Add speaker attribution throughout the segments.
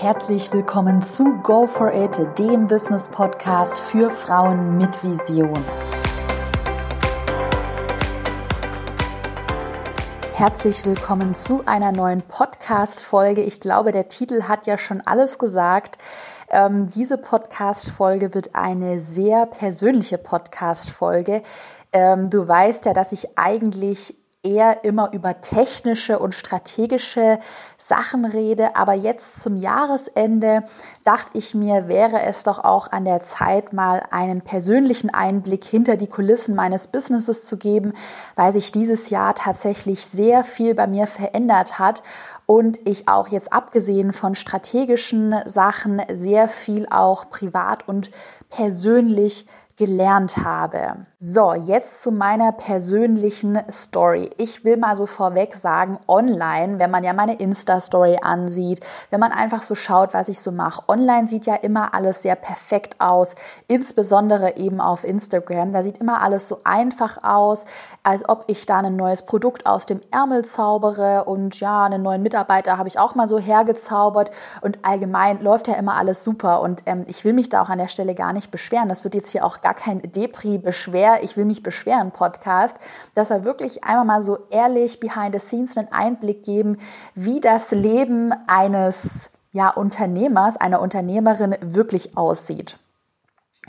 Speaker 1: Herzlich willkommen zu Go for It, dem Business Podcast für Frauen mit Vision. Herzlich willkommen zu einer neuen Podcast-Folge. Ich glaube, der Titel hat ja schon alles gesagt. Ähm, diese Podcast-Folge wird eine sehr persönliche Podcast-Folge. Ähm, du weißt ja, dass ich eigentlich eher immer über technische und strategische Sachen rede. Aber jetzt zum Jahresende dachte ich mir, wäre es doch auch an der Zeit, mal einen persönlichen Einblick hinter die Kulissen meines Businesses zu geben, weil sich dieses Jahr tatsächlich sehr viel bei mir verändert hat und ich auch jetzt abgesehen von strategischen Sachen sehr viel auch privat und persönlich gelernt habe. So, jetzt zu meiner persönlichen Story. Ich will mal so vorweg sagen, online, wenn man ja meine Insta-Story ansieht, wenn man einfach so schaut, was ich so mache. Online sieht ja immer alles sehr perfekt aus, insbesondere eben auf Instagram. Da sieht immer alles so einfach aus, als ob ich da ein neues Produkt aus dem Ärmel zaubere und ja, einen neuen Mitarbeiter habe ich auch mal so hergezaubert und allgemein läuft ja immer alles super und ähm, ich will mich da auch an der Stelle gar nicht beschweren. Das wird jetzt hier auch gar gar kein Depri-Beschwer, ich will mich beschweren Podcast, dass er wirklich einmal mal so ehrlich behind the scenes einen Einblick geben, wie das Leben eines ja, Unternehmers, einer Unternehmerin wirklich aussieht.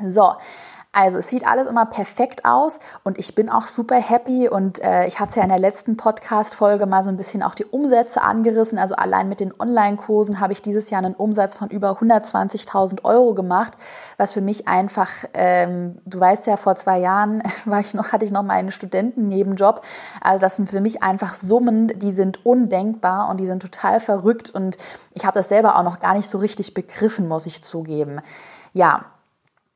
Speaker 1: So, also es sieht alles immer perfekt aus und ich bin auch super happy und äh, ich hatte ja in der letzten Podcast-Folge mal so ein bisschen auch die Umsätze angerissen. Also allein mit den Online-Kursen habe ich dieses Jahr einen Umsatz von über 120.000 Euro gemacht, was für mich einfach, ähm, du weißt ja, vor zwei Jahren war ich noch, hatte ich noch meinen Studentennebenjob. Also das sind für mich einfach Summen, die sind undenkbar und die sind total verrückt und ich habe das selber auch noch gar nicht so richtig begriffen, muss ich zugeben. Ja,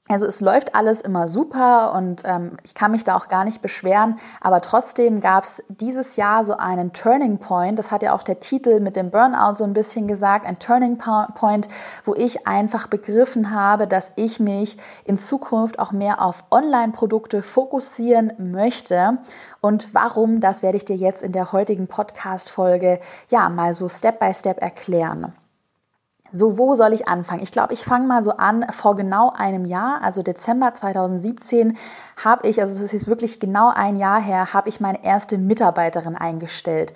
Speaker 1: also es läuft alles immer super und ähm, ich kann mich da auch gar nicht beschweren, aber trotzdem gab es dieses Jahr so einen Turning Point, das hat ja auch der Titel mit dem Burnout so ein bisschen gesagt, ein Turning Point, wo ich einfach begriffen habe, dass ich mich in Zukunft auch mehr auf Online-Produkte fokussieren möchte. Und warum, das werde ich dir jetzt in der heutigen Podcast-Folge ja mal so Step by Step erklären. So, wo soll ich anfangen? Ich glaube, ich fange mal so an. Vor genau einem Jahr, also Dezember 2017, habe ich, also es ist wirklich genau ein Jahr her, habe ich meine erste Mitarbeiterin eingestellt.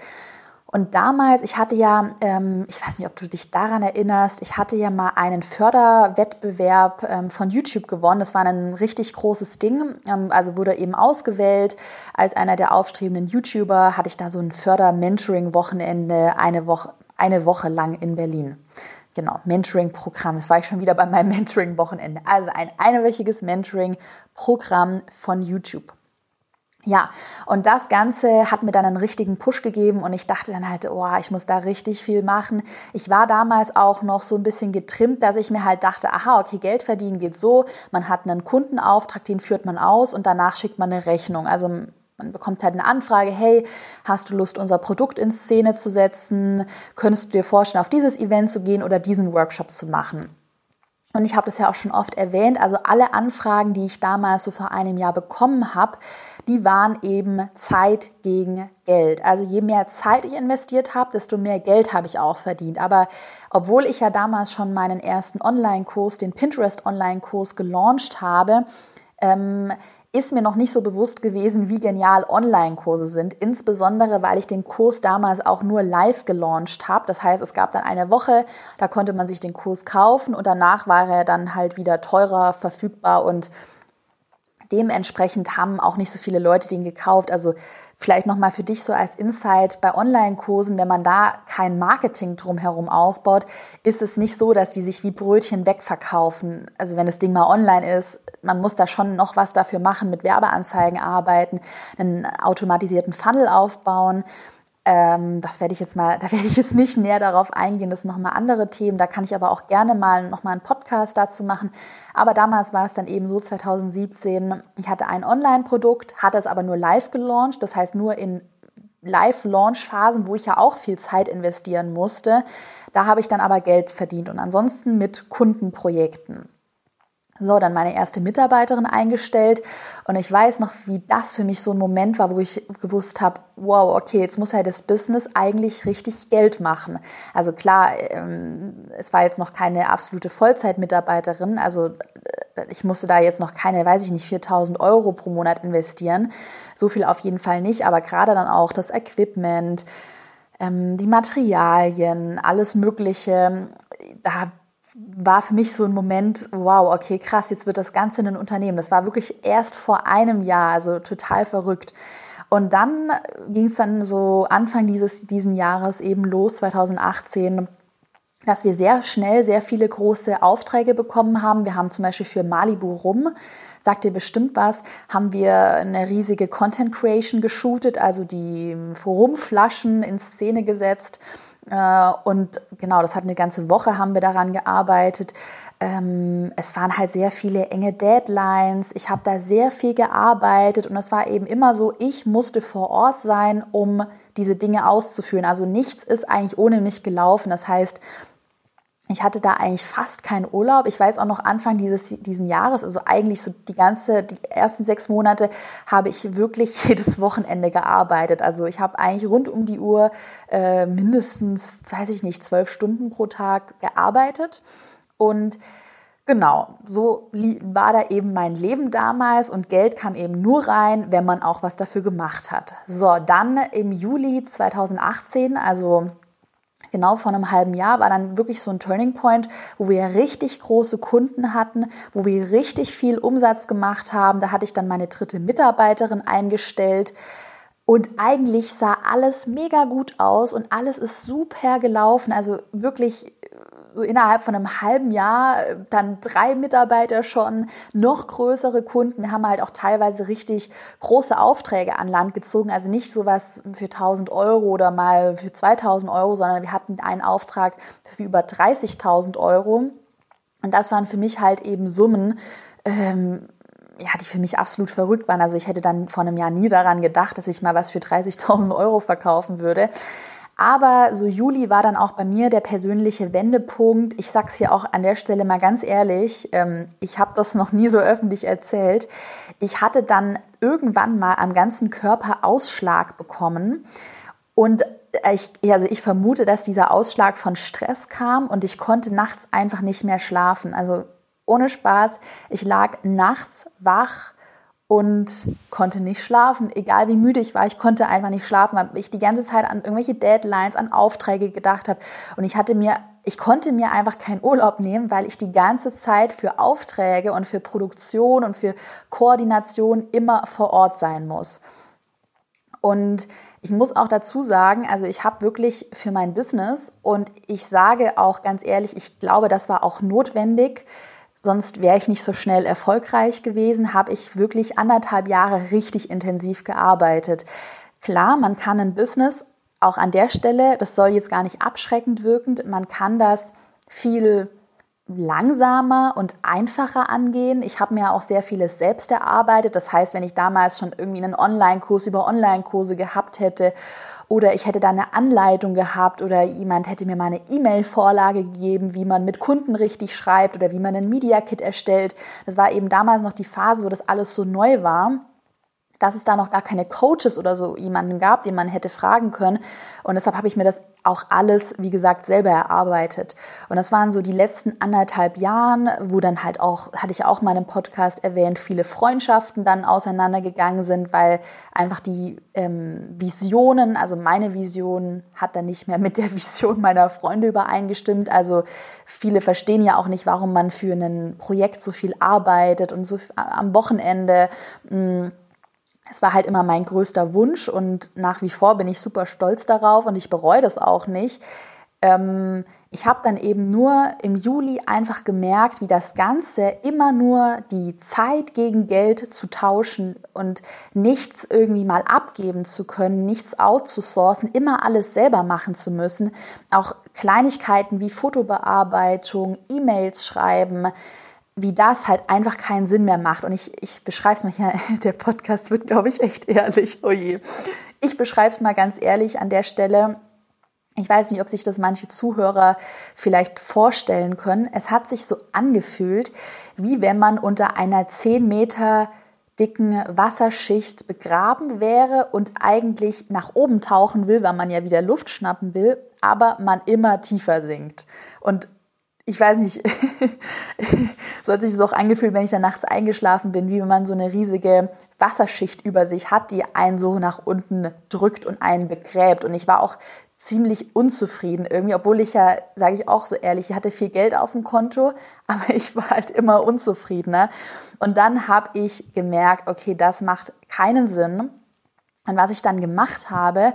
Speaker 1: Und damals, ich hatte ja, ähm, ich weiß nicht, ob du dich daran erinnerst, ich hatte ja mal einen Förderwettbewerb ähm, von YouTube gewonnen. Das war ein richtig großes Ding. Ähm, also wurde eben ausgewählt als einer der aufstrebenden YouTuber. Hatte ich da so ein Förder-Mentoring-Wochenende eine Woche, eine Woche lang in Berlin. Genau, Mentoring-Programm. Das war ich schon wieder bei meinem Mentoring-Wochenende. Also ein einwöchiges Mentoring-Programm von YouTube. Ja, und das Ganze hat mir dann einen richtigen Push gegeben und ich dachte dann halt, oh, ich muss da richtig viel machen. Ich war damals auch noch so ein bisschen getrimmt, dass ich mir halt dachte, aha, okay, Geld verdienen geht so, man hat einen Kundenauftrag, den führt man aus und danach schickt man eine Rechnung. Also man bekommt halt eine Anfrage, hey, hast du Lust, unser Produkt in Szene zu setzen? Könntest du dir vorstellen, auf dieses Event zu gehen oder diesen Workshop zu machen? Und ich habe das ja auch schon oft erwähnt, also alle Anfragen, die ich damals so vor einem Jahr bekommen habe, die waren eben Zeit gegen Geld. Also je mehr Zeit ich investiert habe, desto mehr Geld habe ich auch verdient. Aber obwohl ich ja damals schon meinen ersten Online-Kurs, den Pinterest Online-Kurs gelauncht habe, ähm, ist mir noch nicht so bewusst gewesen, wie genial Online-Kurse sind, insbesondere weil ich den Kurs damals auch nur live gelauncht habe. Das heißt, es gab dann eine Woche, da konnte man sich den Kurs kaufen und danach war er dann halt wieder teurer verfügbar und dementsprechend haben auch nicht so viele Leute den gekauft. Also Vielleicht nochmal für dich so als Insight bei Online-Kursen, wenn man da kein Marketing drumherum aufbaut, ist es nicht so, dass die sich wie Brötchen wegverkaufen. Also wenn das Ding mal online ist, man muss da schon noch was dafür machen, mit Werbeanzeigen arbeiten, einen automatisierten Funnel aufbauen. Ähm, das werde ich jetzt mal, da werde ich jetzt nicht näher darauf eingehen. Das sind nochmal andere Themen. Da kann ich aber auch gerne mal nochmal einen Podcast dazu machen. Aber damals war es dann eben so 2017. Ich hatte ein Online-Produkt, hatte es aber nur live gelauncht. Das heißt nur in Live-Launch-Phasen, wo ich ja auch viel Zeit investieren musste. Da habe ich dann aber Geld verdient und ansonsten mit Kundenprojekten. So, dann meine erste Mitarbeiterin eingestellt und ich weiß noch, wie das für mich so ein Moment war, wo ich gewusst habe, wow, okay, jetzt muss ja das Business eigentlich richtig Geld machen. Also klar, ähm, es war jetzt noch keine absolute Vollzeitmitarbeiterin, also äh, ich musste da jetzt noch keine, weiß ich nicht, 4000 Euro pro Monat investieren. So viel auf jeden Fall nicht, aber gerade dann auch das Equipment, ähm, die Materialien, alles Mögliche, da war für mich so ein Moment, wow, okay, krass, jetzt wird das Ganze ein Unternehmen. Das war wirklich erst vor einem Jahr, also total verrückt. Und dann ging es dann so Anfang dieses diesen Jahres eben los, 2018, dass wir sehr schnell sehr viele große Aufträge bekommen haben. Wir haben zum Beispiel für Malibu Rum, sagt ihr bestimmt was, haben wir eine riesige Content Creation geshootet, also die Rumflaschen in Szene gesetzt und genau, das hat eine ganze Woche haben wir daran gearbeitet. Ähm, es waren halt sehr viele enge Deadlines. Ich habe da sehr viel gearbeitet und es war eben immer so, ich musste vor Ort sein, um diese Dinge auszuführen. Also nichts ist eigentlich ohne mich gelaufen. Das heißt, ich hatte da eigentlich fast keinen Urlaub. Ich weiß auch noch Anfang dieses diesen Jahres, also eigentlich so die ganze, die ersten sechs Monate habe ich wirklich jedes Wochenende gearbeitet. Also ich habe eigentlich rund um die Uhr äh, mindestens, weiß ich nicht, zwölf Stunden pro Tag gearbeitet. Und genau, so war da eben mein Leben damals und Geld kam eben nur rein, wenn man auch was dafür gemacht hat. So, dann im Juli 2018, also genau vor einem halben Jahr war dann wirklich so ein Turning Point, wo wir richtig große Kunden hatten, wo wir richtig viel Umsatz gemacht haben. Da hatte ich dann meine dritte Mitarbeiterin eingestellt. Und eigentlich sah alles mega gut aus und alles ist super gelaufen. Also wirklich so innerhalb von einem halben Jahr äh, dann drei Mitarbeiter schon, noch größere Kunden. Wir haben halt auch teilweise richtig große Aufträge an Land gezogen. Also nicht sowas für 1000 Euro oder mal für 2000 Euro, sondern wir hatten einen Auftrag für über 30.000 Euro. Und das waren für mich halt eben Summen, ähm, ja, die für mich absolut verrückt waren. Also ich hätte dann vor einem Jahr nie daran gedacht, dass ich mal was für 30.000 Euro verkaufen würde. Aber so Juli war dann auch bei mir der persönliche Wendepunkt. Ich sag's hier auch an der Stelle mal ganz ehrlich, ähm, ich habe das noch nie so öffentlich erzählt. Ich hatte dann irgendwann mal am ganzen Körper Ausschlag bekommen und ich, also ich vermute, dass dieser Ausschlag von Stress kam und ich konnte nachts einfach nicht mehr schlafen. Also ohne Spaß, ich lag nachts wach und konnte nicht schlafen. Egal wie müde ich war, ich konnte einfach nicht schlafen, weil ich die ganze Zeit an irgendwelche Deadlines, an Aufträge gedacht habe. Und ich hatte mir, ich konnte mir einfach keinen Urlaub nehmen, weil ich die ganze Zeit für Aufträge und für Produktion und für Koordination immer vor Ort sein muss. Und ich muss auch dazu sagen, also ich habe wirklich für mein Business und ich sage auch ganz ehrlich, ich glaube, das war auch notwendig, Sonst wäre ich nicht so schnell erfolgreich gewesen, habe ich wirklich anderthalb Jahre richtig intensiv gearbeitet. Klar, man kann ein Business auch an der Stelle, das soll jetzt gar nicht abschreckend wirkend, man kann das viel langsamer und einfacher angehen. Ich habe mir auch sehr vieles selbst erarbeitet. Das heißt, wenn ich damals schon irgendwie einen Online-Kurs über Online-Kurse gehabt hätte oder ich hätte da eine Anleitung gehabt oder jemand hätte mir mal eine E-Mail-Vorlage gegeben, wie man mit Kunden richtig schreibt oder wie man ein Media Kit erstellt. Das war eben damals noch die Phase, wo das alles so neu war dass es da noch gar keine Coaches oder so jemanden gab, den man hätte fragen können. Und deshalb habe ich mir das auch alles, wie gesagt, selber erarbeitet. Und das waren so die letzten anderthalb Jahren, wo dann halt auch, hatte ich auch mal im Podcast erwähnt, viele Freundschaften dann auseinandergegangen sind, weil einfach die ähm, Visionen, also meine Vision hat dann nicht mehr mit der Vision meiner Freunde übereingestimmt. Also viele verstehen ja auch nicht, warum man für ein Projekt so viel arbeitet und so am Wochenende. Mh, mm, es war halt immer mein größter Wunsch und nach wie vor bin ich super stolz darauf und ich bereue das auch nicht. Ähm, ich habe dann eben nur im Juli einfach gemerkt, wie das Ganze immer nur die Zeit gegen Geld zu tauschen und nichts irgendwie mal abgeben zu können, nichts outzusourcen, immer alles selber machen zu müssen. Auch Kleinigkeiten wie Fotobearbeitung, E-Mails schreiben, wie das halt einfach keinen Sinn mehr macht. Und ich, ich beschreibe es mal hier, der Podcast wird, glaube ich, echt ehrlich. Oh je. Ich beschreibe es mal ganz ehrlich an der Stelle. Ich weiß nicht, ob sich das manche Zuhörer vielleicht vorstellen können. Es hat sich so angefühlt, wie wenn man unter einer 10 Meter dicken Wasserschicht begraben wäre und eigentlich nach oben tauchen will, weil man ja wieder Luft schnappen will, aber man immer tiefer sinkt. Und ich weiß nicht, so hat sich das auch angefühlt, wenn ich dann nachts eingeschlafen bin, wie wenn man so eine riesige Wasserschicht über sich hat, die einen so nach unten drückt und einen begräbt. Und ich war auch ziemlich unzufrieden irgendwie, obwohl ich ja, sage ich auch so ehrlich, ich hatte viel Geld auf dem Konto, aber ich war halt immer unzufriedener. Und dann habe ich gemerkt, okay, das macht keinen Sinn. Und was ich dann gemacht habe,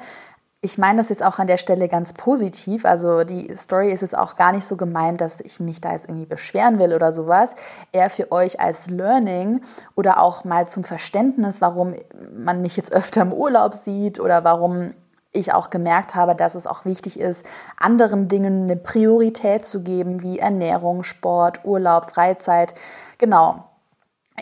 Speaker 1: ich meine das jetzt auch an der Stelle ganz positiv. Also die Story ist es auch gar nicht so gemeint, dass ich mich da jetzt irgendwie beschweren will oder sowas. Eher für euch als Learning oder auch mal zum Verständnis, warum man mich jetzt öfter im Urlaub sieht oder warum ich auch gemerkt habe, dass es auch wichtig ist, anderen Dingen eine Priorität zu geben, wie Ernährung, Sport, Urlaub, Freizeit. Genau.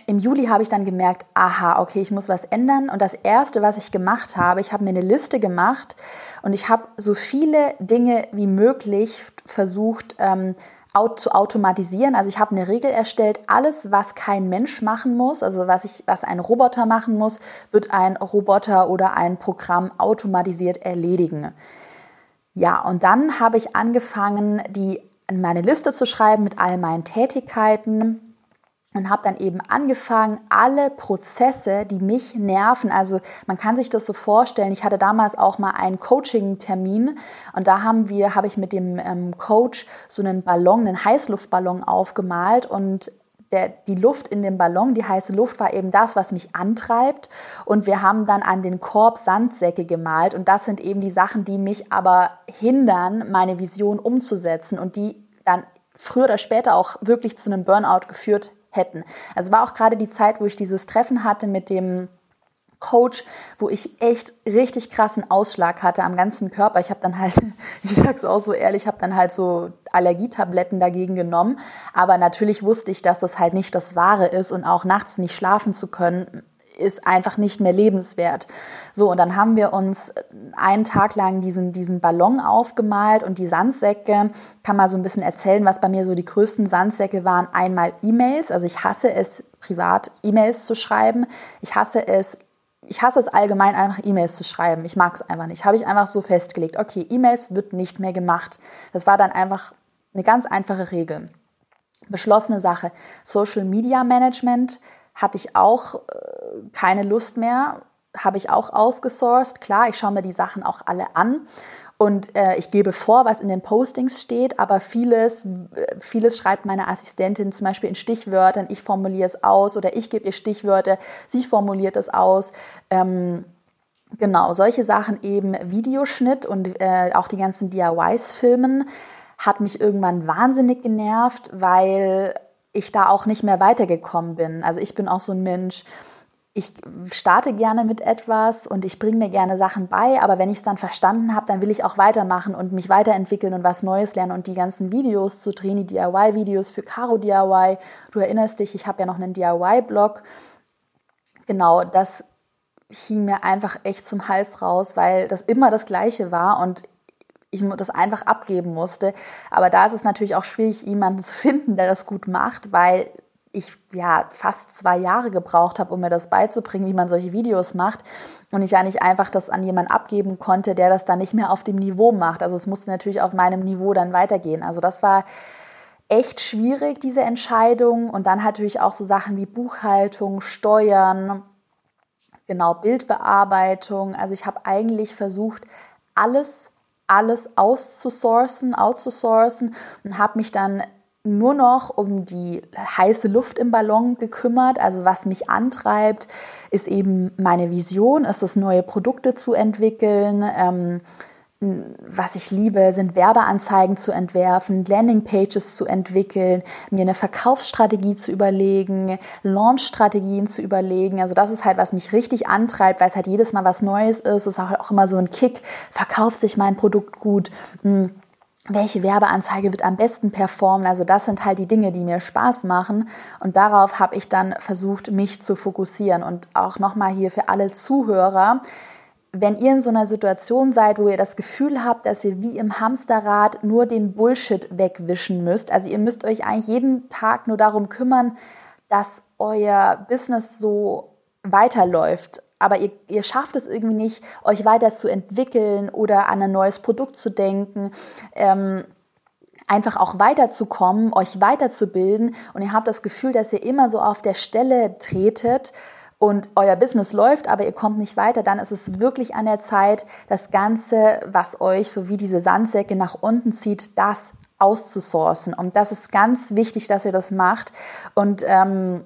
Speaker 1: Im Juli habe ich dann gemerkt, aha, okay, ich muss was ändern. Und das Erste, was ich gemacht habe, ich habe mir eine Liste gemacht und ich habe so viele Dinge wie möglich versucht, ähm, zu automatisieren. Also ich habe eine Regel erstellt, alles, was kein Mensch machen muss, also was, ich, was ein Roboter machen muss, wird ein Roboter oder ein Programm automatisiert erledigen. Ja, und dann habe ich angefangen, die meine Liste zu schreiben mit all meinen Tätigkeiten und habe dann eben angefangen, alle Prozesse, die mich nerven, also man kann sich das so vorstellen, ich hatte damals auch mal einen Coaching-Termin und da haben wir, habe ich mit dem ähm, Coach so einen Ballon, einen Heißluftballon aufgemalt und der, die Luft in dem Ballon, die heiße Luft war eben das, was mich antreibt. Und wir haben dann an den Korb Sandsäcke gemalt. Und das sind eben die Sachen, die mich aber hindern, meine Vision umzusetzen und die dann früher oder später auch wirklich zu einem Burnout geführt hätten. Also war auch gerade die Zeit, wo ich dieses Treffen hatte mit dem Coach, wo ich echt richtig krassen Ausschlag hatte am ganzen Körper. Ich habe dann halt, ich sag's auch so ehrlich, habe dann halt so Allergietabletten dagegen genommen, aber natürlich wusste ich, dass das halt nicht das Wahre ist und auch nachts nicht schlafen zu können ist einfach nicht mehr lebenswert. So, und dann haben wir uns einen Tag lang diesen, diesen Ballon aufgemalt und die Sandsäcke. Kann mal so ein bisschen erzählen, was bei mir so die größten Sandsäcke waren. Einmal E-Mails, also ich hasse es, privat E-Mails zu schreiben. Ich hasse es, ich hasse es allgemein, einfach E-Mails zu schreiben. Ich mag es einfach nicht. Habe ich einfach so festgelegt. Okay, E-Mails wird nicht mehr gemacht. Das war dann einfach eine ganz einfache Regel. Beschlossene Sache. Social Media Management hatte ich auch äh, keine Lust mehr, habe ich auch ausgesourced. Klar, ich schaue mir die Sachen auch alle an und äh, ich gebe vor, was in den Postings steht, aber vieles, vieles schreibt meine Assistentin zum Beispiel in Stichwörtern, ich formuliere es aus oder ich gebe ihr Stichwörter, sie formuliert es aus. Ähm, genau, solche Sachen eben Videoschnitt und äh, auch die ganzen DIYs filmen hat mich irgendwann wahnsinnig genervt, weil ich da auch nicht mehr weitergekommen bin. Also ich bin auch so ein Mensch, ich starte gerne mit etwas und ich bringe mir gerne Sachen bei, aber wenn ich es dann verstanden habe, dann will ich auch weitermachen und mich weiterentwickeln und was Neues lernen und die ganzen Videos zu drehen, die DIY-Videos für Caro DIY. Du erinnerst dich, ich habe ja noch einen DIY-Blog. Genau, das hing mir einfach echt zum Hals raus, weil das immer das Gleiche war und ich das einfach abgeben musste. Aber da ist es natürlich auch schwierig, jemanden zu finden, der das gut macht, weil ich ja fast zwei Jahre gebraucht habe, um mir das beizubringen, wie man solche Videos macht. Und ich ja nicht einfach das an jemanden abgeben konnte, der das dann nicht mehr auf dem Niveau macht. Also es musste natürlich auf meinem Niveau dann weitergehen. Also das war echt schwierig, diese Entscheidung. Und dann natürlich auch so Sachen wie Buchhaltung, Steuern, genau, Bildbearbeitung. Also ich habe eigentlich versucht, alles alles auszusourcen, outzusourcen und habe mich dann nur noch um die heiße Luft im Ballon gekümmert. Also was mich antreibt, ist eben meine Vision, ist es neue Produkte zu entwickeln. Ähm, was ich liebe, sind Werbeanzeigen zu entwerfen, Landingpages zu entwickeln, mir eine Verkaufsstrategie zu überlegen, Launchstrategien zu überlegen. Also das ist halt, was mich richtig antreibt, weil es halt jedes Mal was Neues ist. Es ist auch immer so ein Kick. Verkauft sich mein Produkt gut? Hm, welche Werbeanzeige wird am besten performen? Also das sind halt die Dinge, die mir Spaß machen. Und darauf habe ich dann versucht, mich zu fokussieren. Und auch nochmal hier für alle Zuhörer, wenn ihr in so einer Situation seid, wo ihr das Gefühl habt, dass ihr wie im Hamsterrad nur den Bullshit wegwischen müsst, also ihr müsst euch eigentlich jeden Tag nur darum kümmern, dass euer Business so weiterläuft, aber ihr, ihr schafft es irgendwie nicht, euch weiterzuentwickeln oder an ein neues Produkt zu denken. Ähm, einfach auch weiterzukommen, euch weiterzubilden und ihr habt das Gefühl, dass ihr immer so auf der Stelle tretet und euer Business läuft, aber ihr kommt nicht weiter, dann ist es wirklich an der Zeit, das Ganze, was euch so wie diese Sandsäcke nach unten zieht, das auszusourcen. Und das ist ganz wichtig, dass ihr das macht. Und ähm,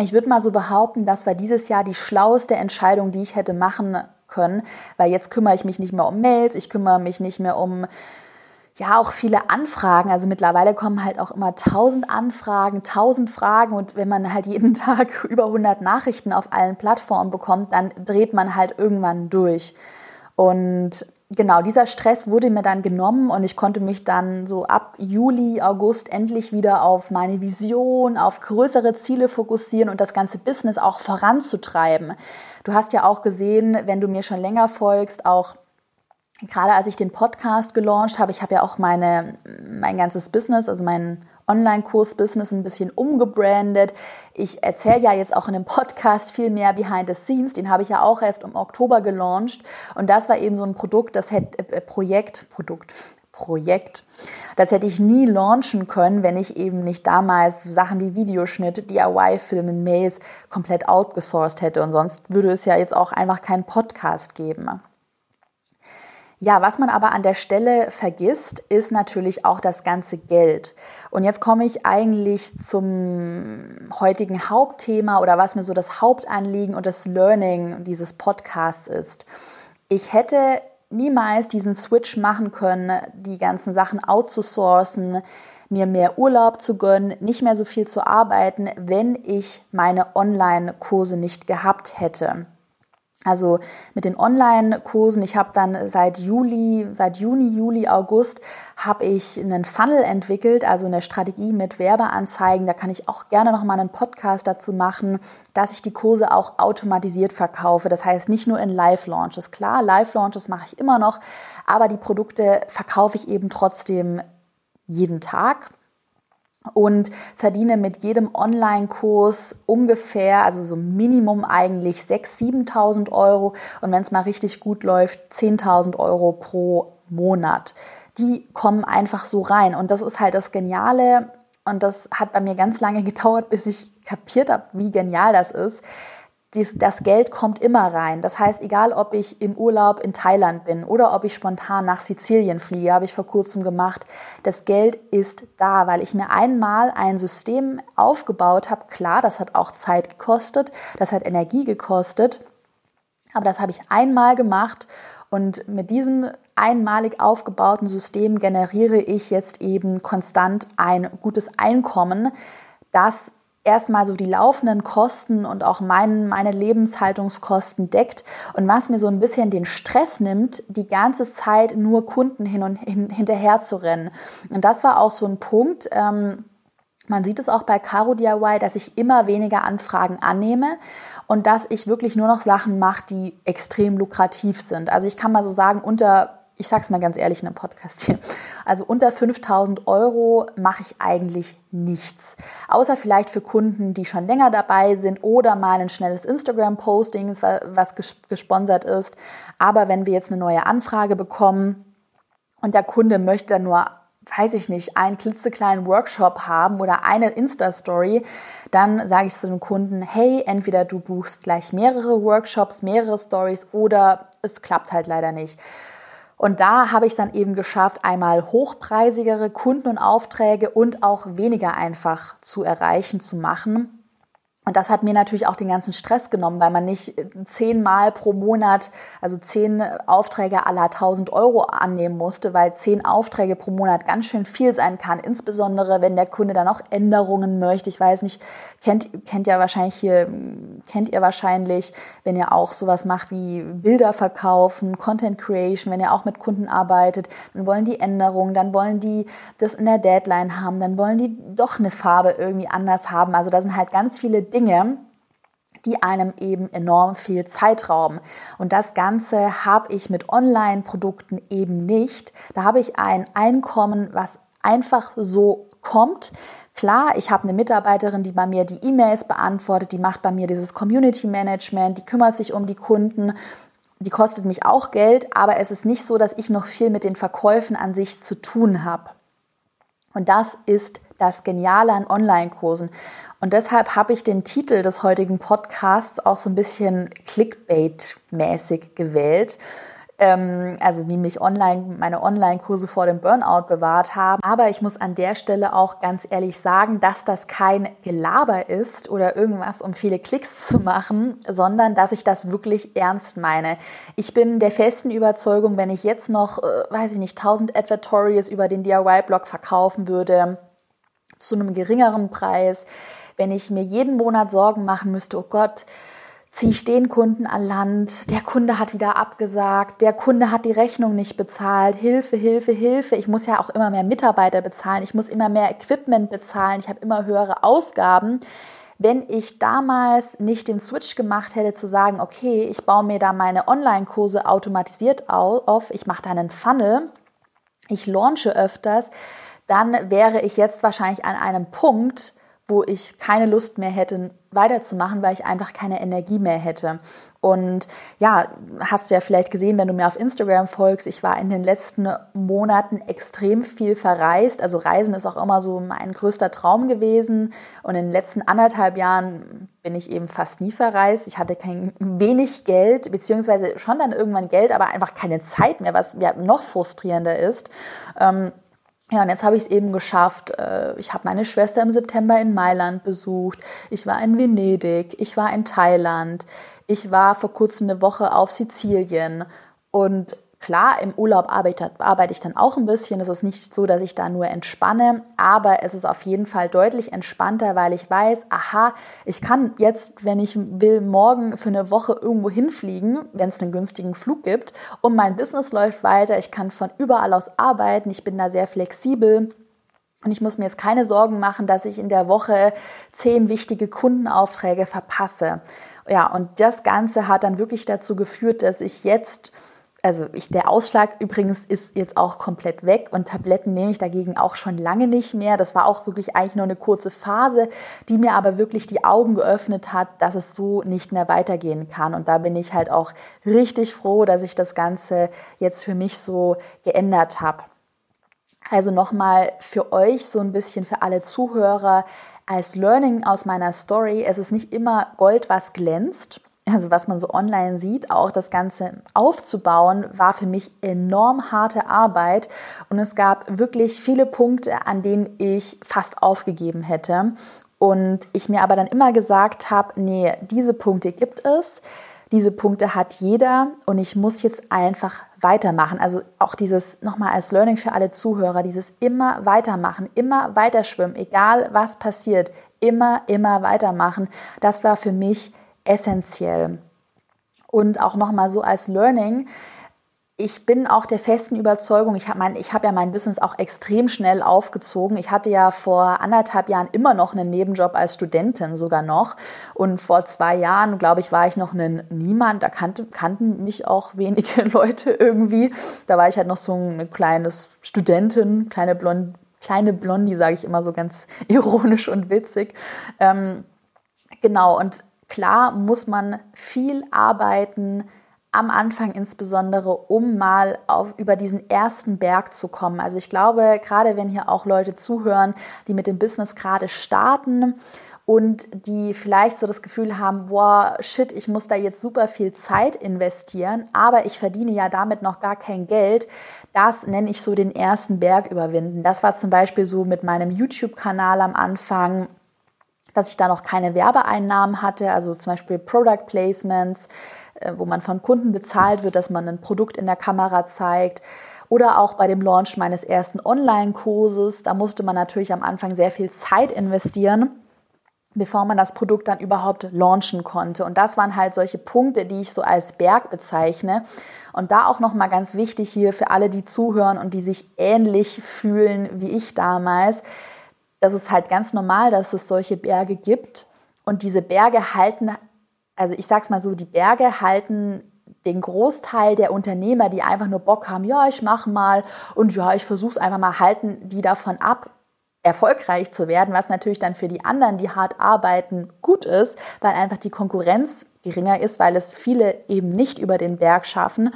Speaker 1: ich würde mal so behaupten, das war dieses Jahr die schlaueste Entscheidung, die ich hätte machen können, weil jetzt kümmere ich mich nicht mehr um Mails, ich kümmere mich nicht mehr um ja auch viele Anfragen. Also mittlerweile kommen halt auch immer tausend Anfragen, tausend Fragen und wenn man halt jeden Tag über 100 Nachrichten auf allen Plattformen bekommt, dann dreht man halt irgendwann durch. Und genau, dieser Stress wurde mir dann genommen und ich konnte mich dann so ab Juli, August endlich wieder auf meine Vision, auf größere Ziele fokussieren und das ganze Business auch voranzutreiben. Du hast ja auch gesehen, wenn du mir schon länger folgst, auch gerade als ich den Podcast gelauncht habe, ich habe ja auch meine, mein ganzes Business, also mein Online-Kurs-Business ein bisschen umgebrandet. Ich erzähle ja jetzt auch in dem Podcast viel mehr behind the scenes. Den habe ich ja auch erst im Oktober gelauncht. Und das war eben so ein Produkt, das hätte, äh, Projekt, Produkt, Projekt. Das hätte ich nie launchen können, wenn ich eben nicht damals Sachen wie Videoschnitt, DIY-Filmen, Mails komplett outgesourced hätte. Und sonst würde es ja jetzt auch einfach keinen Podcast geben. Ja, was man aber an der Stelle vergisst, ist natürlich auch das ganze Geld. Und jetzt komme ich eigentlich zum heutigen Hauptthema oder was mir so das Hauptanliegen und das Learning dieses Podcasts ist. Ich hätte niemals diesen Switch machen können, die ganzen Sachen outzusourcen, mir mehr Urlaub zu gönnen, nicht mehr so viel zu arbeiten, wenn ich meine Online-Kurse nicht gehabt hätte. Also mit den Online-Kursen, ich habe dann seit Juli, seit Juni, Juli, August habe ich einen Funnel entwickelt, also eine Strategie mit Werbeanzeigen. Da kann ich auch gerne noch mal einen Podcast dazu machen, dass ich die Kurse auch automatisiert verkaufe. Das heißt nicht nur in Live-Launches. Klar, Live-Launches mache ich immer noch, aber die Produkte verkaufe ich eben trotzdem jeden Tag und verdiene mit jedem Online-Kurs ungefähr, also so Minimum eigentlich 6.000, 7.000 Euro. Und wenn es mal richtig gut läuft, 10.000 Euro pro Monat. Die kommen einfach so rein. Und das ist halt das Geniale. Und das hat bei mir ganz lange gedauert, bis ich kapiert habe, wie genial das ist dies, das Geld kommt immer rein. Das heißt, egal ob ich im Urlaub in Thailand bin oder ob ich spontan nach Sizilien fliege, habe ich vor kurzem gemacht, das Geld ist da, weil ich mir einmal ein System aufgebaut habe. Klar, das hat auch Zeit gekostet, das hat Energie gekostet, aber das habe ich einmal gemacht und mit diesem einmalig aufgebauten System generiere ich jetzt eben konstant ein gutes Einkommen, das erstmal so die laufenden Kosten und auch mein, meine Lebenshaltungskosten deckt und was mir so ein bisschen den Stress nimmt, die ganze Zeit nur Kunden hin und hin, hinterher zu rennen. Und das war auch so ein Punkt. Ähm, man sieht es auch bei Caro DIY, dass ich immer weniger Anfragen annehme und dass ich wirklich nur noch Sachen mache, die extrem lukrativ sind. Also ich kann mal so sagen, unter ich sage es mal ganz ehrlich in einem Podcast hier, also unter 5000 Euro mache ich eigentlich nichts. Außer vielleicht für Kunden, die schon länger dabei sind oder mal ein schnelles Instagram-Posting, was gesponsert ist. Aber wenn wir jetzt eine neue Anfrage bekommen und der Kunde möchte nur weiß ich nicht, einen klitzekleinen Workshop haben oder eine Insta-Story, dann sage ich zu dem Kunden, hey, entweder du buchst gleich mehrere Workshops, mehrere Stories oder es klappt halt leider nicht. Und da habe ich es dann eben geschafft, einmal hochpreisigere Kunden und Aufträge und auch weniger einfach zu erreichen, zu machen. Und das hat mir natürlich auch den ganzen Stress genommen, weil man nicht zehnmal pro Monat, also zehn Aufträge aller 1000 Euro annehmen musste, weil zehn Aufträge pro Monat ganz schön viel sein kann. Insbesondere, wenn der Kunde dann auch Änderungen möchte. Ich weiß nicht, kennt, kennt ja wahrscheinlich hier, kennt ihr wahrscheinlich, wenn ihr auch sowas macht wie Bilder verkaufen, Content Creation, wenn ihr auch mit Kunden arbeitet, dann wollen die Änderungen, dann wollen die das in der Deadline haben, dann wollen die doch eine Farbe irgendwie anders haben. Also da sind halt ganz viele Dinge, Dinge, die einem eben enorm viel Zeit rauben. Und das Ganze habe ich mit Online-Produkten eben nicht. Da habe ich ein Einkommen, was einfach so kommt. Klar, ich habe eine Mitarbeiterin, die bei mir die E-Mails beantwortet, die macht bei mir dieses Community Management, die kümmert sich um die Kunden. Die kostet mich auch Geld, aber es ist nicht so, dass ich noch viel mit den Verkäufen an sich zu tun habe. Und das ist das Geniale an Online-Kursen. Und deshalb habe ich den Titel des heutigen Podcasts auch so ein bisschen Clickbait-mäßig gewählt. Ähm, also wie mich online, meine Online-Kurse vor dem Burnout bewahrt haben. Aber ich muss an der Stelle auch ganz ehrlich sagen, dass das kein Gelaber ist oder irgendwas, um viele Klicks zu machen, sondern dass ich das wirklich ernst meine. Ich bin der festen Überzeugung, wenn ich jetzt noch, äh, weiß ich nicht, 1000 Advertorials über den DIY-Blog verkaufen würde, zu einem geringeren Preis, wenn ich mir jeden Monat Sorgen machen müsste, oh Gott, ziehe ich den Kunden an Land, der Kunde hat wieder abgesagt, der Kunde hat die Rechnung nicht bezahlt, Hilfe, Hilfe, Hilfe. Ich muss ja auch immer mehr Mitarbeiter bezahlen, ich muss immer mehr Equipment bezahlen, ich habe immer höhere Ausgaben. Wenn ich damals nicht den Switch gemacht hätte zu sagen, okay, ich baue mir da meine Online-Kurse automatisiert auf, ich mache da einen Funnel, ich launche öfters, dann wäre ich jetzt wahrscheinlich an einem Punkt, wo ich keine Lust mehr hätte, weiterzumachen, weil ich einfach keine Energie mehr hätte. Und ja, hast du ja vielleicht gesehen, wenn du mir auf Instagram folgst, ich war in den letzten Monaten extrem viel verreist. Also Reisen ist auch immer so mein größter Traum gewesen. Und in den letzten anderthalb Jahren bin ich eben fast nie verreist. Ich hatte kein wenig Geld, beziehungsweise schon dann irgendwann Geld, aber einfach keine Zeit mehr, was ja noch frustrierender ist. Ähm, ja, und jetzt habe ich es eben geschafft. Äh, ich habe meine Schwester im September in Mailand besucht. Ich war in Venedig. Ich war in Thailand. Ich war vor kurzem eine Woche auf Sizilien. Und Klar, im Urlaub arbeite, arbeite, ich dann auch ein bisschen. Es ist nicht so, dass ich da nur entspanne, aber es ist auf jeden Fall deutlich entspannter, weil ich weiß, aha, ich kann jetzt, wenn ich will, morgen für eine Woche irgendwo hinfliegen, wenn es einen günstigen Flug gibt und mein Business läuft weiter. Ich kann von überall aus arbeiten. Ich bin da sehr flexibel. Und ich muss mir jetzt keine Sorgen machen, dass ich in der Woche zehn wichtige Kundenaufträge verpasse. Ja, und das Ganze hat dann wirklich dazu geführt, dass ich jetzt also ich, der Ausschlag übrigens ist jetzt auch komplett weg und Tabletten nehme ich dagegen auch schon lange nicht mehr. Das war auch wirklich eigentlich nur eine kurze Phase, die mir aber wirklich die Augen geöffnet hat, dass es so nicht mehr weitergehen kann. Und da bin ich halt auch richtig froh, dass ich das Ganze jetzt für mich so geändert habe. Also nochmal für euch so ein bisschen für alle Zuhörer als Learning aus meiner Story. Es ist nicht immer Gold, was glänzt also was man so online sieht, auch das Ganze aufzubauen, war für mich enorm harte Arbeit und es gab wirklich viele Punkte, an denen ich fast aufgegeben hätte. Und ich mir aber dann immer gesagt habe, nee, diese Punkte gibt es, diese Punkte hat jeder und ich muss jetzt einfach weitermachen. Also auch dieses nochmal als Learning für alle Zuhörer, dieses immer weitermachen, immer weiterschwimmen, egal was passiert, immer, immer weitermachen. Das war für mich essentiell. Und auch nochmal so als Learning, ich bin auch der festen Überzeugung, ich habe hab ja mein Business auch extrem schnell aufgezogen. Ich hatte ja vor anderthalb Jahren immer noch einen Nebenjob als Studentin sogar noch. Und vor zwei Jahren, glaube ich, war ich noch ein Niemand. Da kannte, kannten mich auch wenige Leute irgendwie. Da war ich halt noch so ein kleines Studentin, kleine Blond, kleine Blondie, sage ich immer so ganz ironisch und witzig. Ähm, genau, und Klar muss man viel arbeiten, am Anfang insbesondere, um mal auf, über diesen ersten Berg zu kommen. Also ich glaube, gerade wenn hier auch Leute zuhören, die mit dem Business gerade starten und die vielleicht so das Gefühl haben, boah, shit, ich muss da jetzt super viel Zeit investieren, aber ich verdiene ja damit noch gar kein Geld. Das nenne ich so den ersten Berg überwinden. Das war zum Beispiel so mit meinem YouTube-Kanal am Anfang dass ich da noch keine Werbeeinnahmen hatte, also zum Beispiel Product Placements, äh, wo man von Kunden bezahlt wird, dass man ein Produkt in der Kamera zeigt. Oder auch bei dem Launch meines ersten Online-Kurses, da musste man natürlich am Anfang sehr viel Zeit investieren, bevor man das Produkt dann überhaupt launchen konnte. Und das waren halt solche Punkte, die ich so als Berg bezeichne. Und da auch nochmal ganz wichtig hier für alle, die zuhören und die sich ähnlich fühlen wie ich damals das ist halt ganz normal, dass es solche Berge gibt. Und diese Berge halten also ich sag's mal so, die Berge halten den Großteil der Unternehmer, die einfach nur Bock haben, ja, ich mache mal und ja, ich versuche es einfach mal, halten die davon ab, erfolgreich zu werden, was natürlich dann für die anderen, die hart arbeiten, gut ist, weil einfach die Konkurrenz geringer ist, weil es viele eben nicht über den Berg schaffen.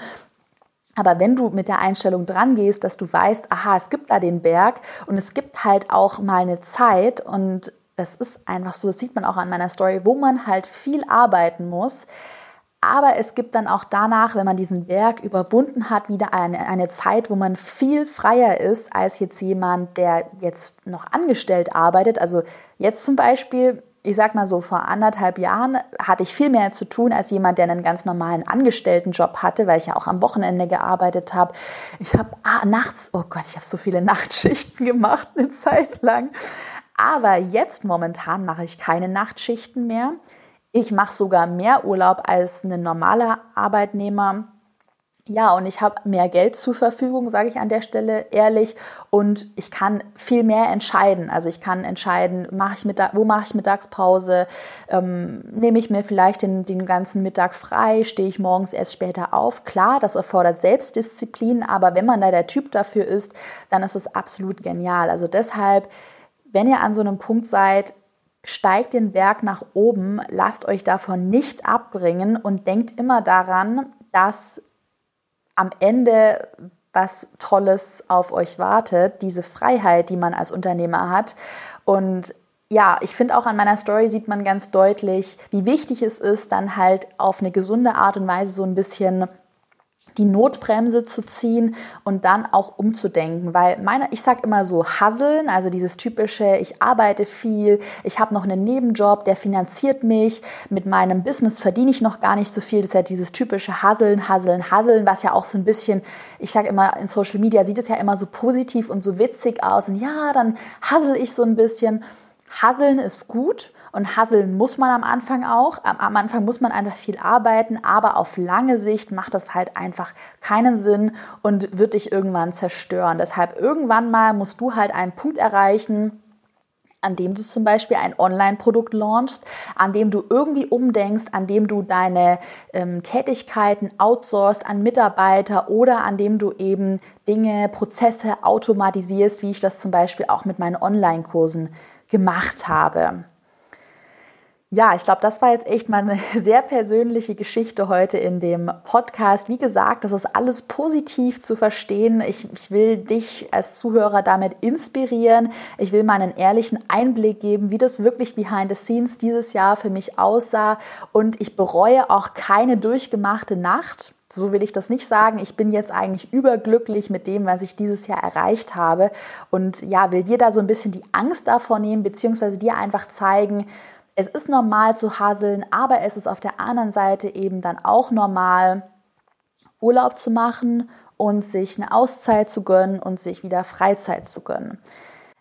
Speaker 1: Aber wenn du mit der Einstellung dran gehst, dass du weißt, aha, es gibt da den Berg und es gibt halt auch mal eine Zeit und das ist einfach so, das sieht man auch an meiner Story, wo man halt viel arbeiten muss, aber es gibt dann auch danach, wenn man diesen Berg überwunden hat, wieder eine, eine Zeit, wo man viel freier ist als jetzt jemand, der jetzt noch angestellt arbeitet. Also jetzt zum Beispiel, ich sag mal so, vor anderthalb Jahren hatte ich viel mehr zu tun als jemand, der einen ganz normalen Angestelltenjob hatte, weil ich ja auch am Wochenende gearbeitet habe. Ich habe ah, nachts, oh Gott, ich habe so viele Nachtschichten gemacht eine Zeit lang. Aber jetzt momentan mache ich keine Nachtschichten mehr. Ich mache sogar mehr Urlaub als ein normaler Arbeitnehmer. Ja, und ich habe mehr Geld zur Verfügung, sage ich an der Stelle ehrlich. Und ich kann viel mehr entscheiden. Also ich kann entscheiden, mache ich Mittag, wo mache ich Mittagspause, ähm, nehme ich mir vielleicht den, den ganzen Mittag frei, stehe ich morgens erst später auf. Klar, das erfordert Selbstdisziplin, aber wenn man da der Typ dafür ist, dann ist es absolut genial. Also deshalb, wenn ihr an so einem Punkt seid, steigt den Berg nach oben, lasst euch davon nicht abbringen und denkt immer daran, dass am Ende was Tolles auf euch wartet, diese Freiheit, die man als Unternehmer hat. Und ja, ich finde auch an meiner Story sieht man ganz deutlich, wie wichtig es ist, dann halt auf eine gesunde Art und Weise so ein bisschen die Notbremse zu ziehen und dann auch umzudenken, weil meine, ich sage immer so, hasseln, also dieses typische, ich arbeite viel, ich habe noch einen Nebenjob, der finanziert mich, mit meinem Business verdiene ich noch gar nicht so viel, das ist ja dieses typische Hasseln, Hasseln, Hasseln, was ja auch so ein bisschen, ich sage immer, in Social Media sieht es ja immer so positiv und so witzig aus. Und ja, dann hassel ich so ein bisschen. Hasseln ist gut, und hasseln muss man am Anfang auch. Am Anfang muss man einfach viel arbeiten, aber auf lange Sicht macht das halt einfach keinen Sinn und wird dich irgendwann zerstören. Deshalb irgendwann mal musst du halt einen Punkt erreichen, an dem du zum Beispiel ein Online-Produkt launchst, an dem du irgendwie umdenkst, an dem du deine ähm, Tätigkeiten outsourcest an Mitarbeiter oder an dem du eben Dinge, Prozesse automatisierst, wie ich das zum Beispiel auch mit meinen Online-Kursen gemacht habe. Ja, ich glaube, das war jetzt echt mal eine sehr persönliche Geschichte heute in dem Podcast. Wie gesagt, das ist alles positiv zu verstehen. Ich, ich, will dich als Zuhörer damit inspirieren. Ich will mal einen ehrlichen Einblick geben, wie das wirklich behind the scenes dieses Jahr für mich aussah. Und ich bereue auch keine durchgemachte Nacht. So will ich das nicht sagen. Ich bin jetzt eigentlich überglücklich mit dem, was ich dieses Jahr erreicht habe. Und ja, will dir da so ein bisschen die Angst davor nehmen, beziehungsweise dir einfach zeigen, es ist normal zu hasseln, aber es ist auf der anderen Seite eben dann auch normal, Urlaub zu machen und sich eine Auszeit zu gönnen und sich wieder Freizeit zu gönnen.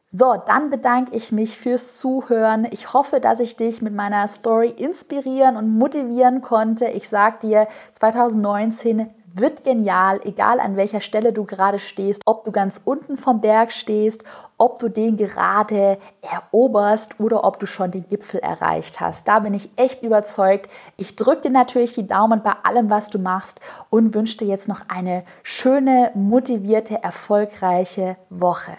Speaker 1: So, dann bedanke ich mich fürs Zuhören. Ich hoffe, dass ich dich mit meiner Story inspirieren und motivieren konnte. Ich sage dir, 2019 wird genial, egal an welcher Stelle du gerade stehst, ob du ganz unten vom Berg stehst, ob du den gerade eroberst oder ob du schon den Gipfel erreicht hast. Da bin ich echt überzeugt. Ich drücke dir natürlich die Daumen bei allem, was du machst und wünsche dir jetzt noch eine schöne, motivierte, erfolgreiche Woche.